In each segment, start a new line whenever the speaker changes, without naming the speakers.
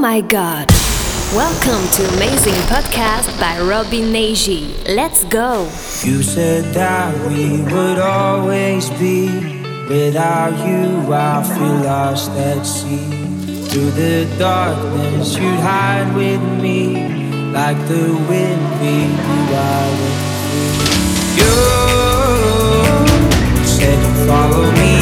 my god. Welcome to Amazing Podcast by Robin Neji. Let's go.
You said that we would always be. Without you, I feel lost at sea. Through the darkness, you'd hide with me. Like the wind, we knew I would You said follow me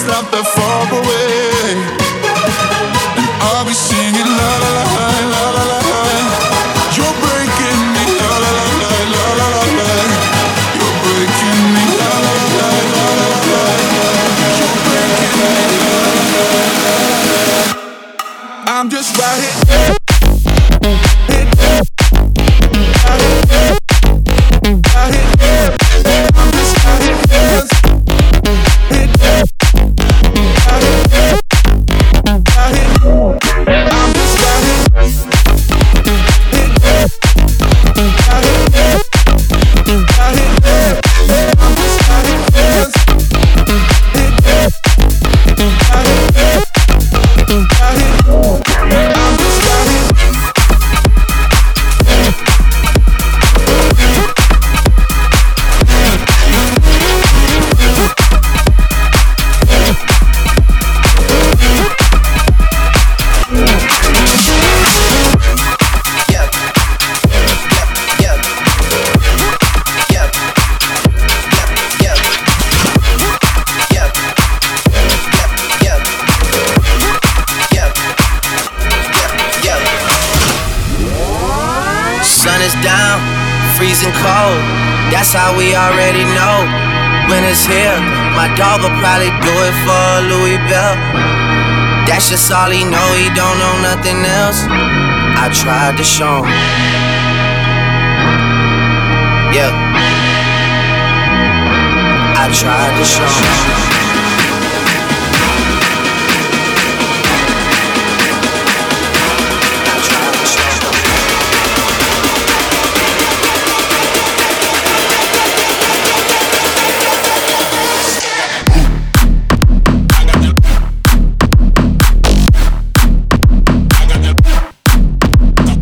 It's not that far away. And I'll be singing la.
all he know, he don't know nothing else. I tried to show him. Yeah. I tried to show him.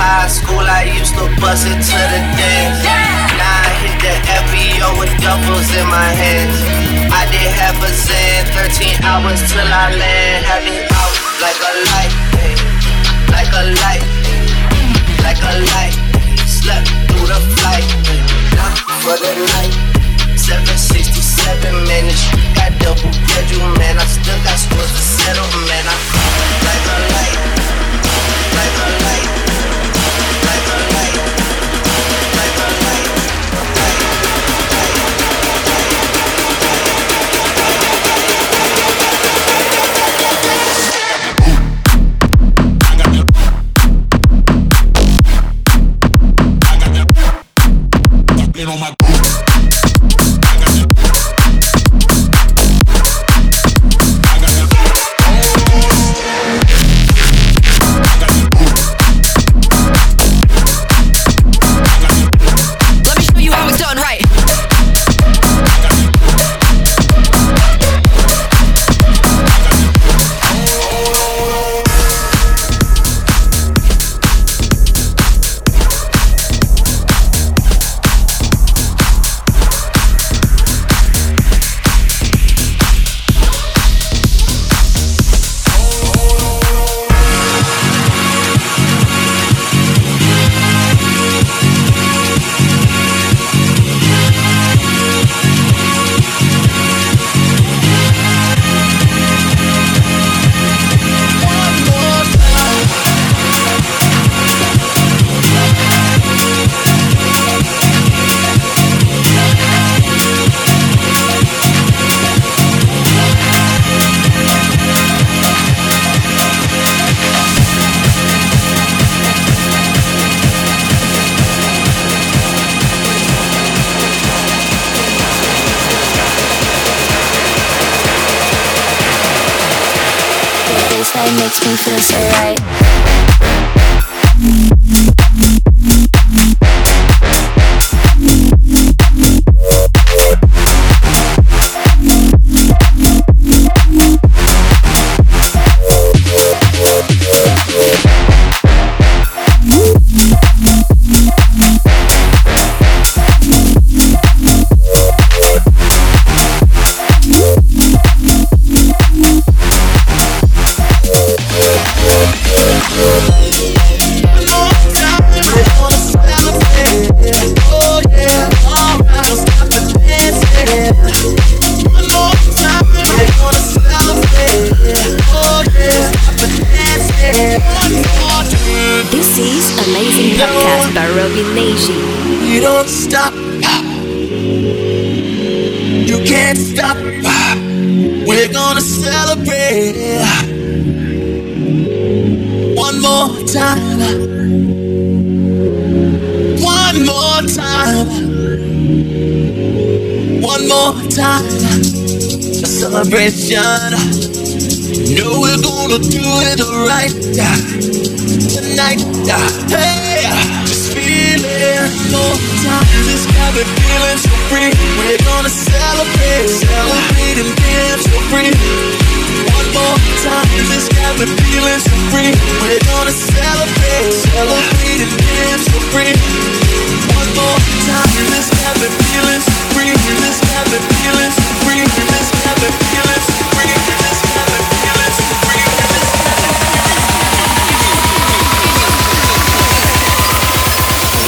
high school, I used to bust it to the dance. Now I hit the FBO with doubles in my hands. I did have a zen, 13 hours till I land. Had it out like a light, like a light, like a light. Slept through the flight, not for the night. 767 minutes, got double schedule, man. I still got scores to settle, man. I like a light, like a light.
Baseline
free.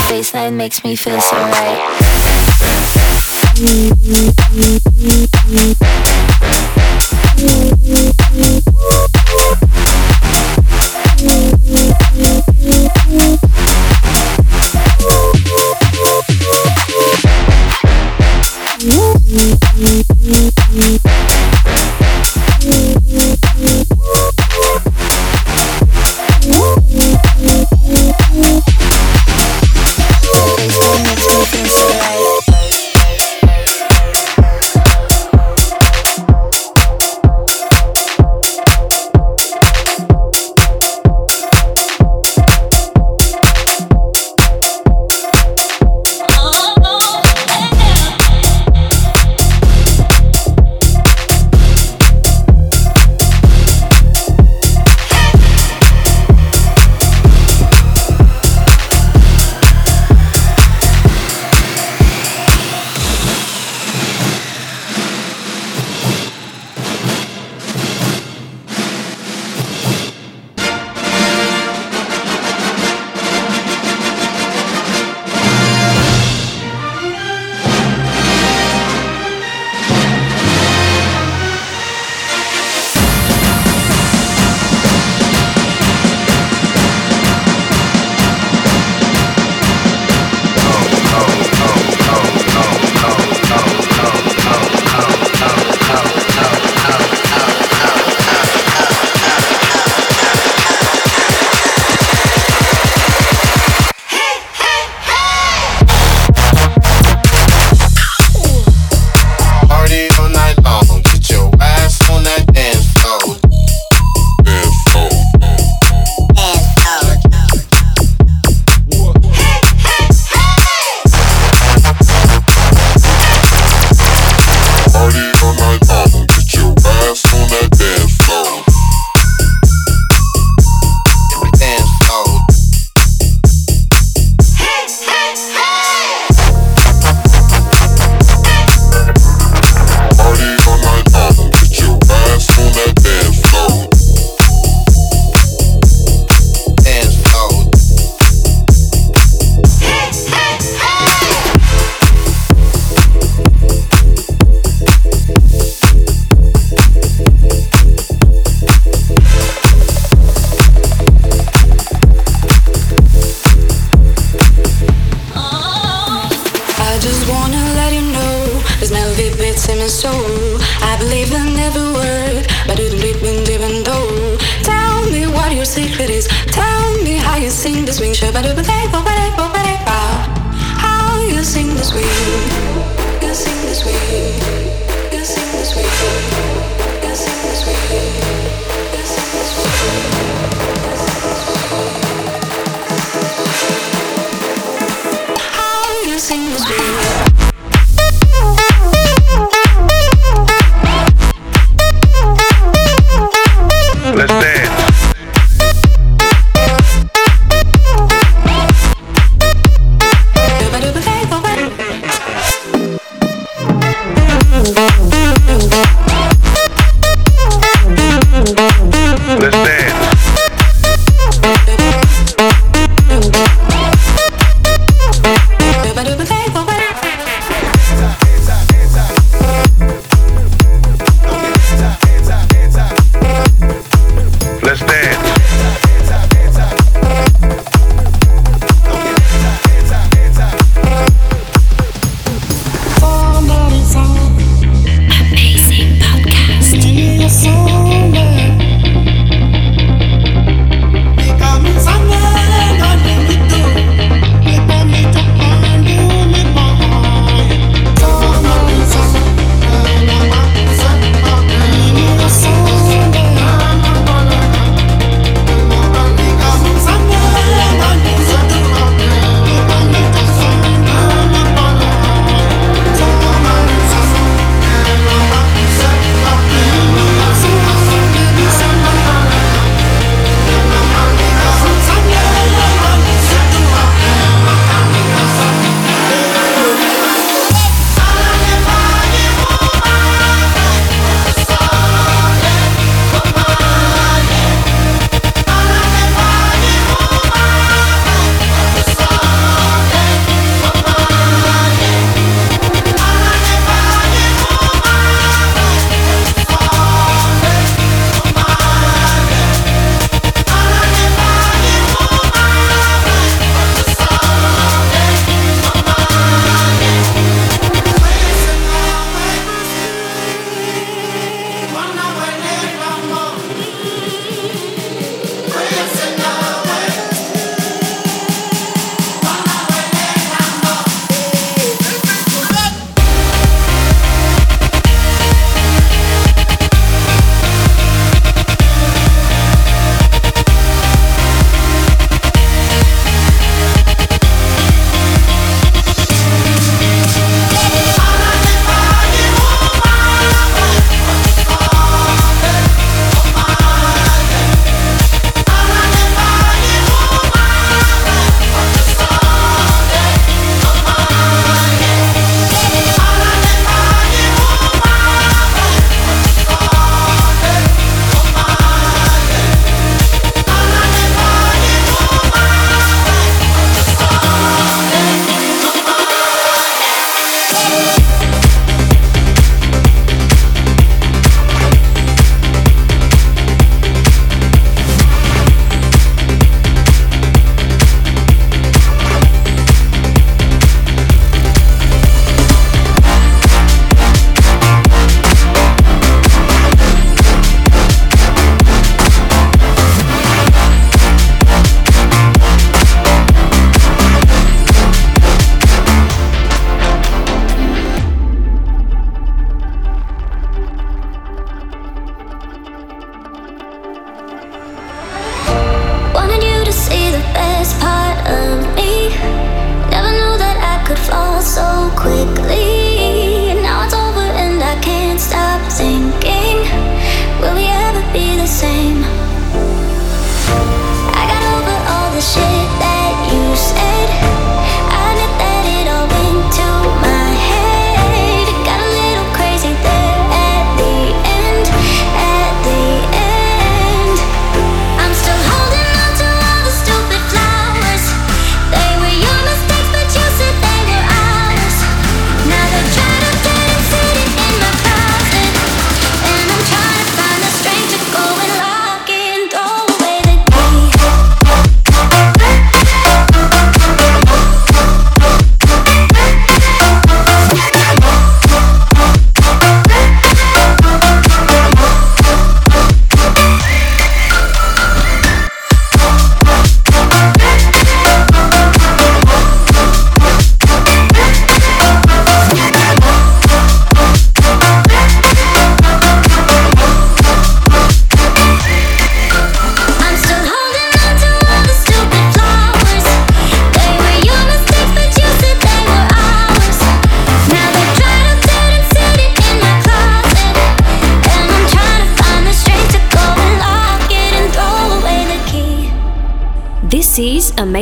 Baseline makes me feel so right.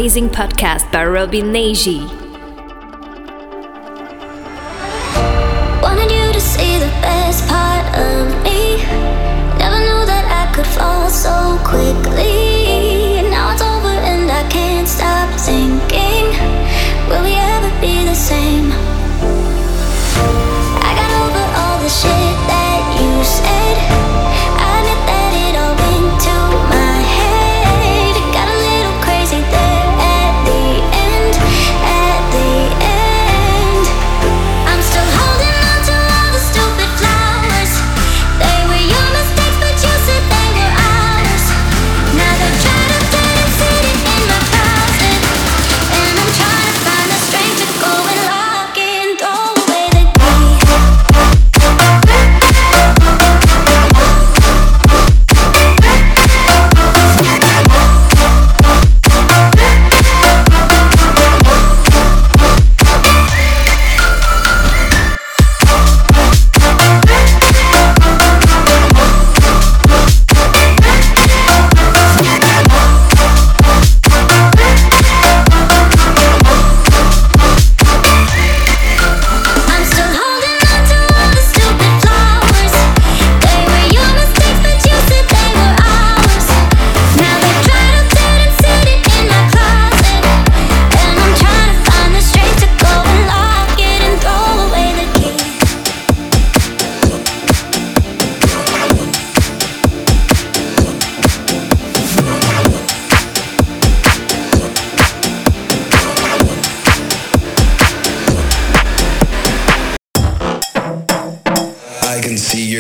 amazing podcast by Robin Neji.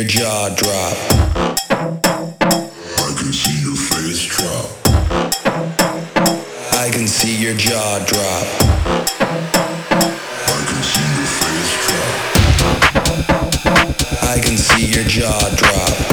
your jaw drop. I
can see your face drop.
I can see your jaw drop.
I can see your face drop.
I can see your jaw drop.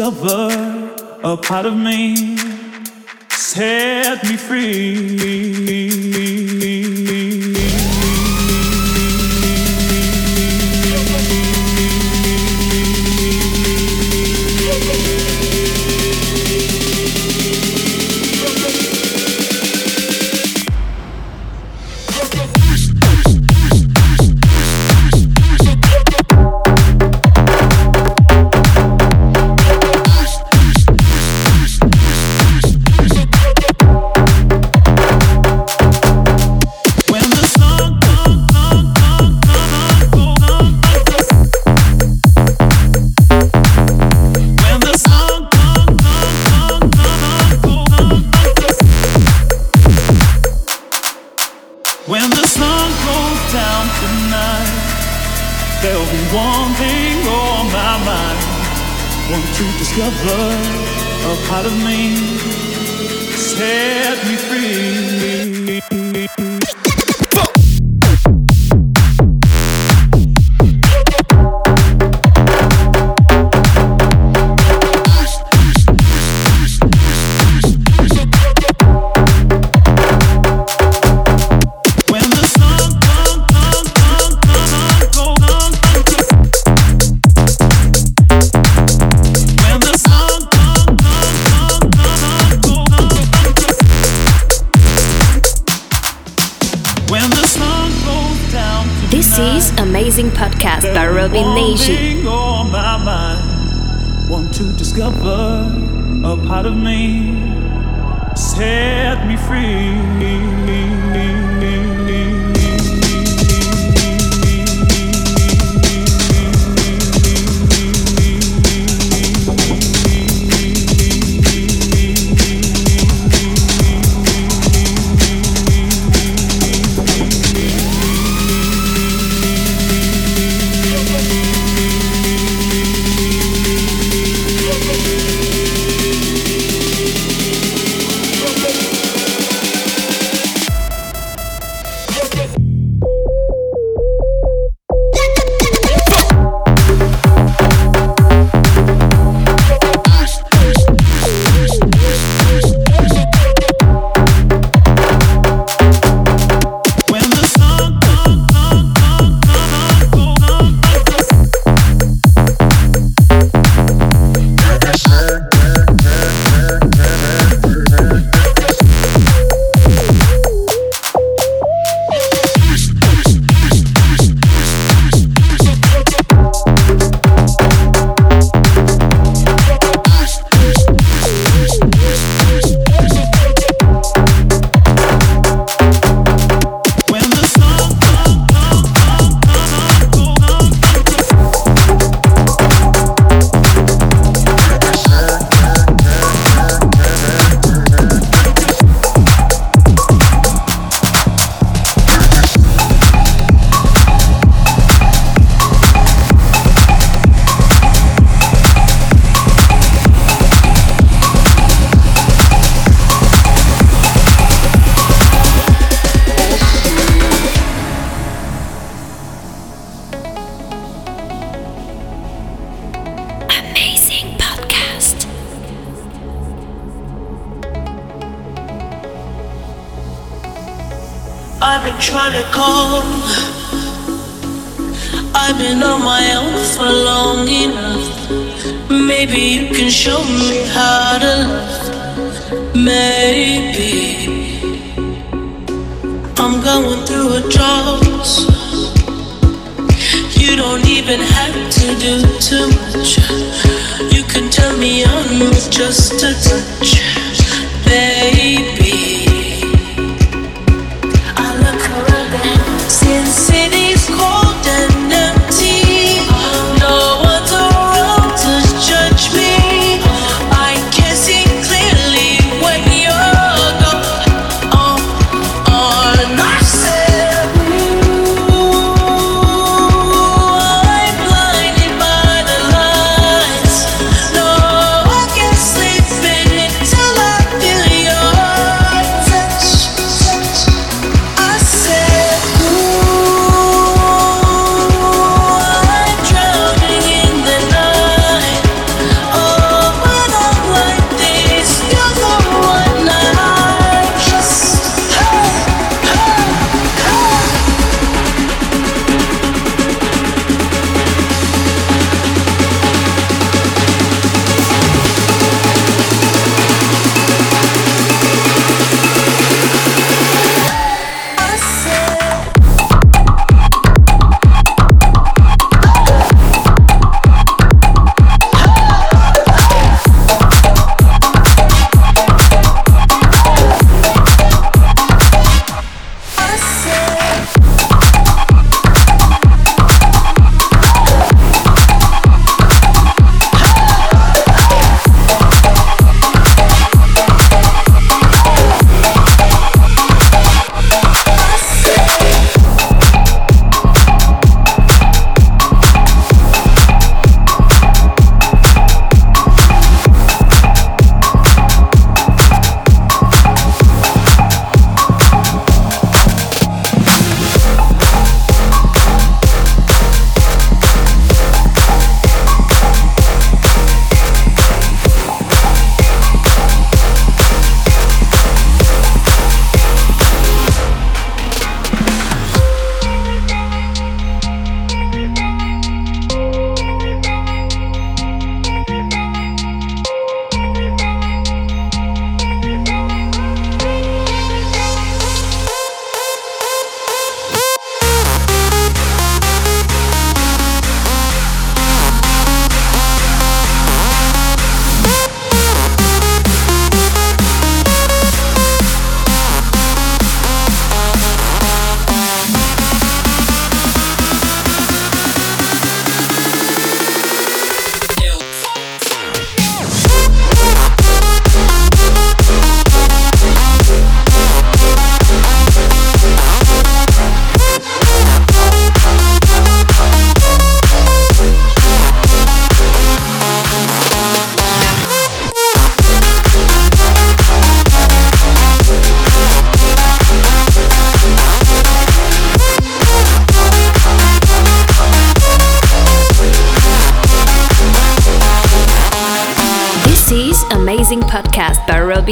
Discover a part of me one thing on my mind. Want to discover a part of me, set me free.
combination.
On my mind, want to discover a part of me, set me free.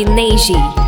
Neji.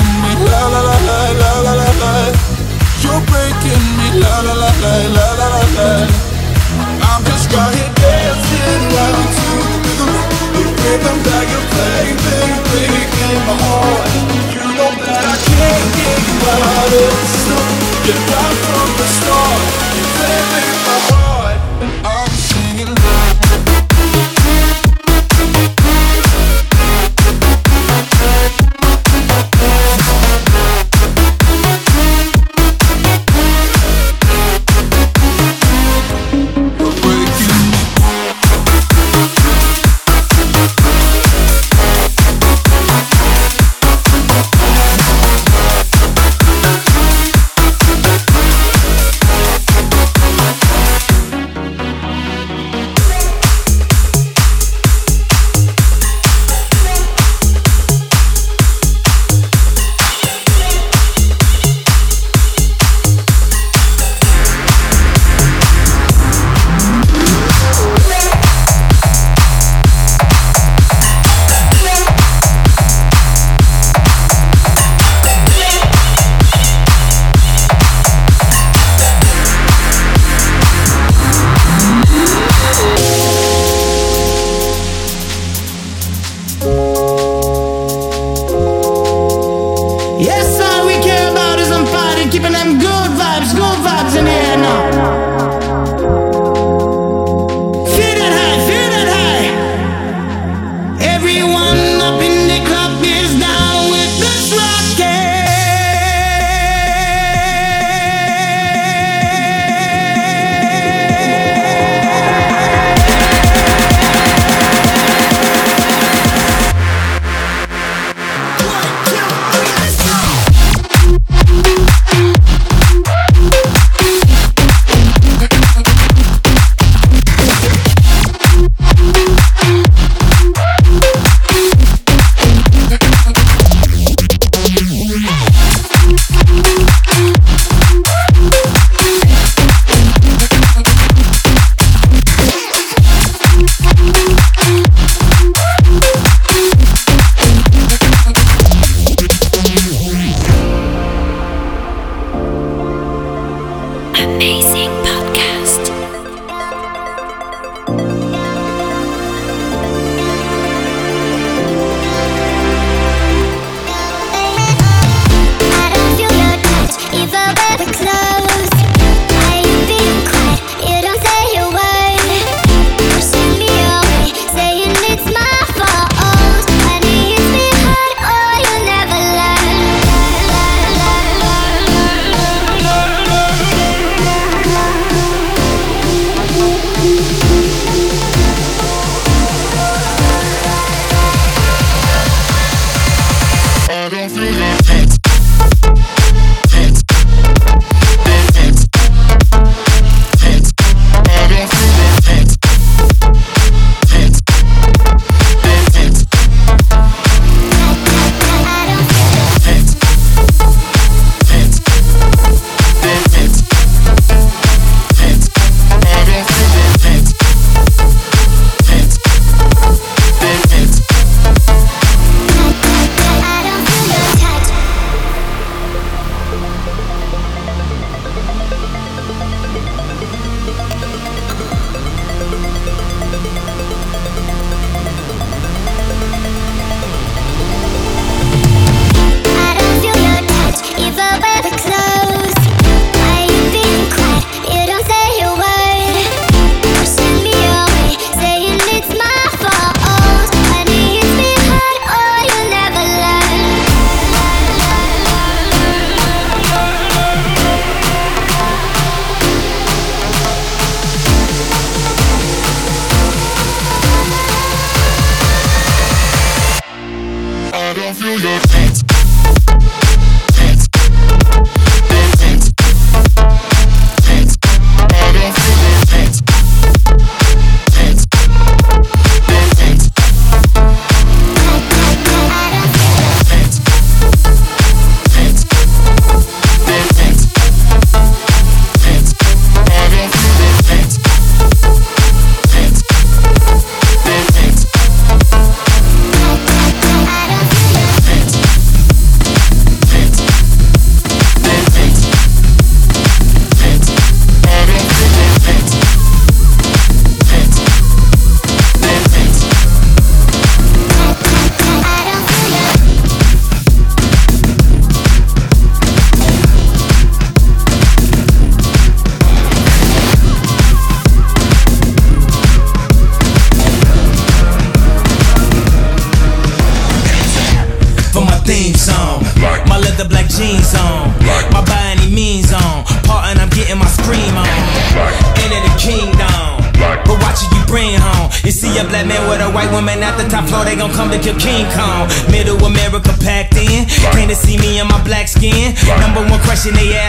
la la la la la la la la. You're breaking me, la la la la la la la la. I'm just right here dancing right into the rhythm, the rhythm that you play, play, play in my heart. You know that I can't get you out of this. You're right from the start. You play with my heart.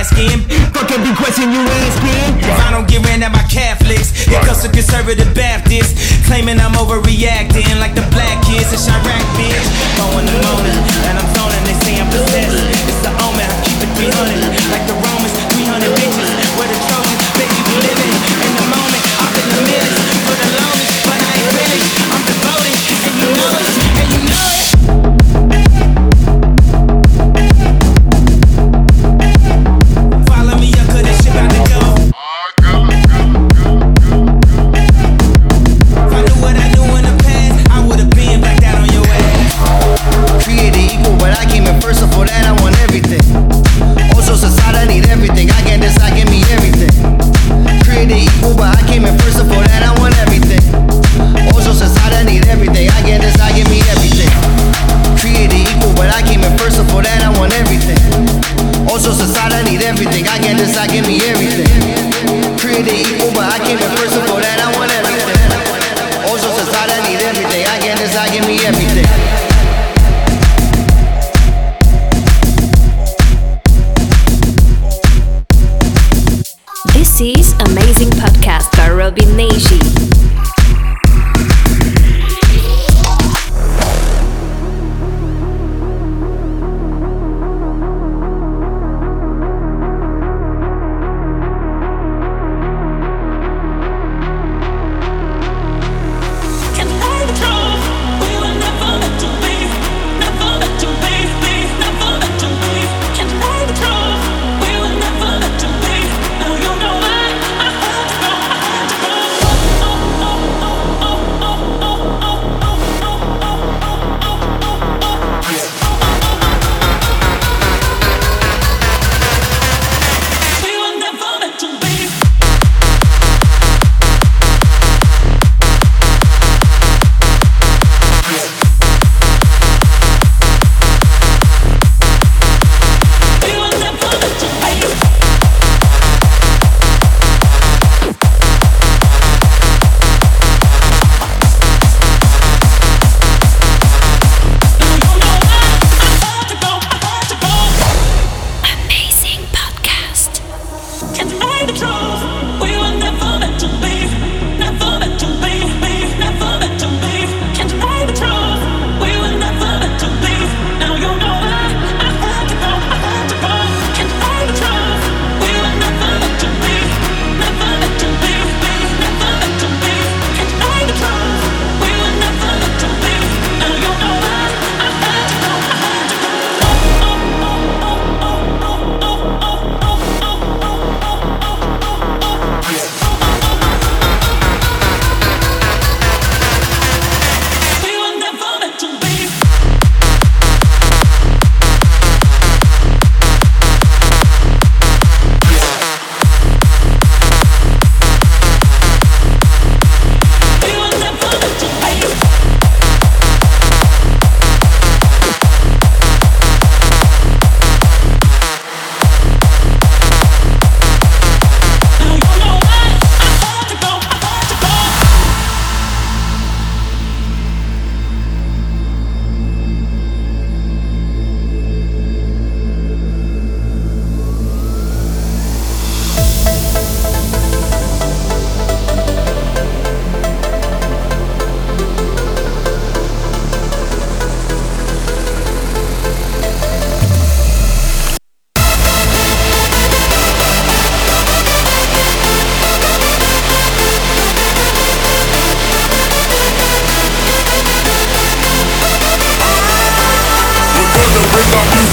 asking. Fuck be question you asking. If I don't get ran at my Catholics, it comes to conservative Baptists. Claiming I'm overreacting like the black kids in Chirac, bitch. Going alone, and I'm zoning. They say I'm possessed. It's the omen. I keep it 300 like the Romans. 300 bitches.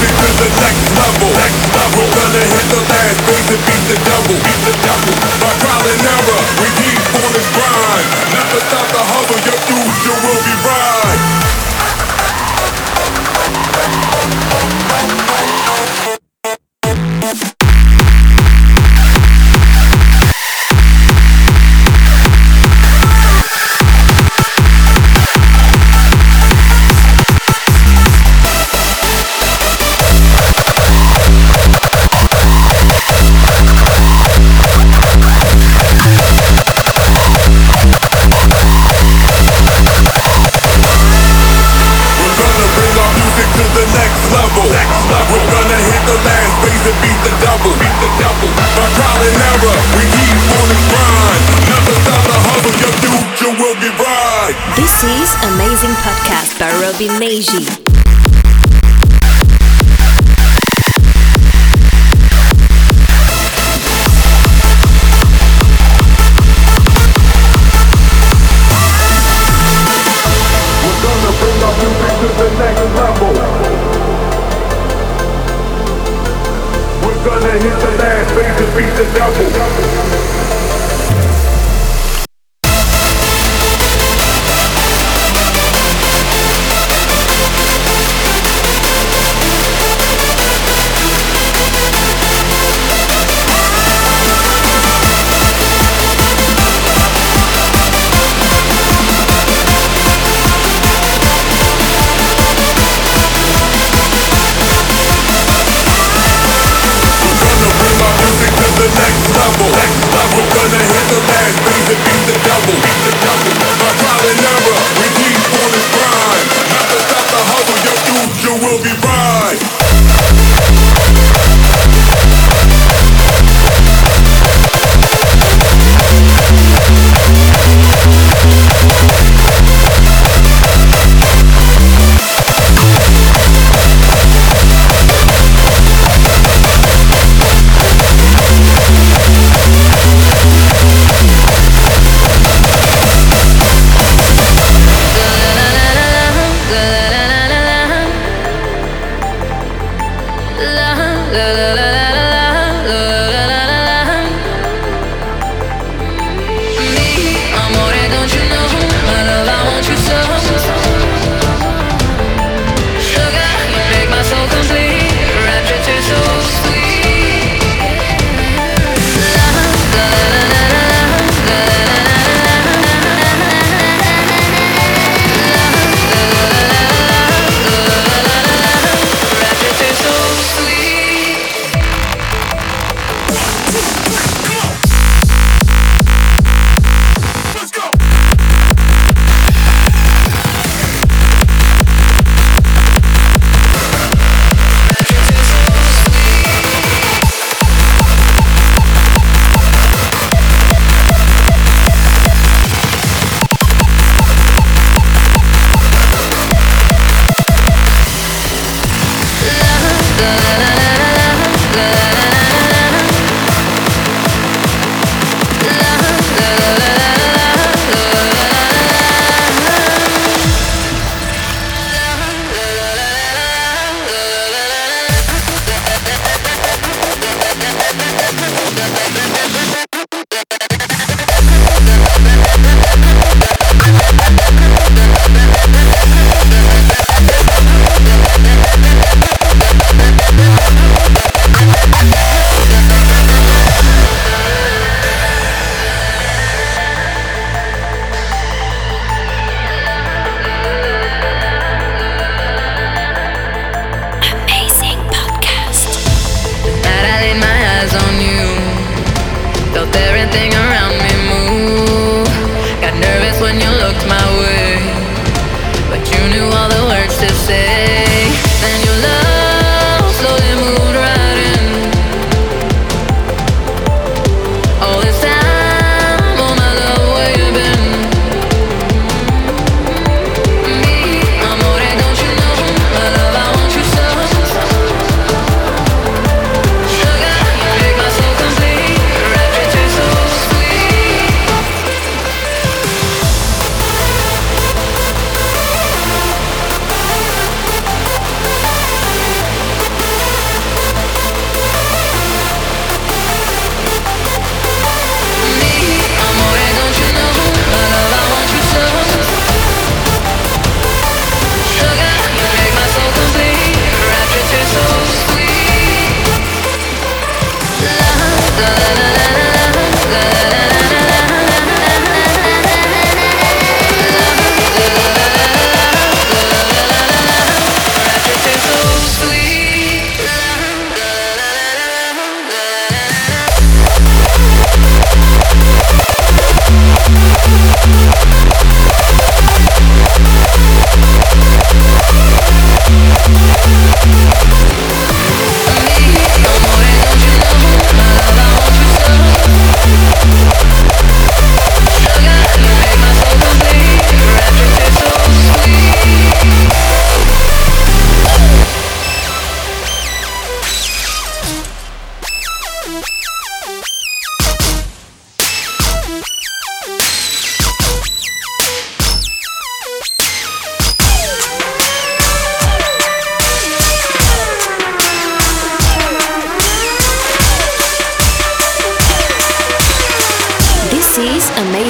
it to the next level. Next level. Gonna hit the last things and beat the devil. Beat the devil. By trial and error, we keep on this grind. Never stop the hover, You're through.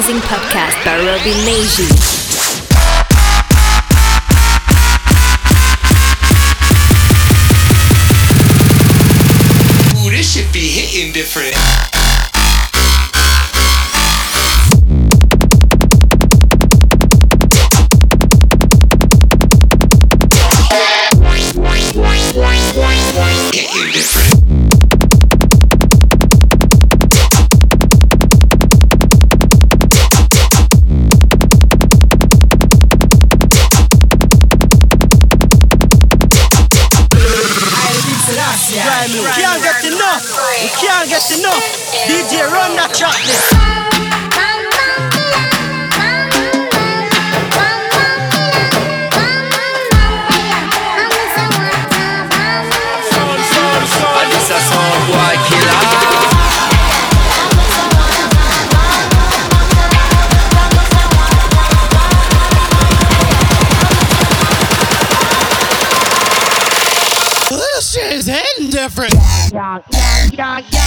amazing podcast by Robbie Neji.
different.
DJ, run that track this. indifferent. Yeah, yeah, yeah, yeah.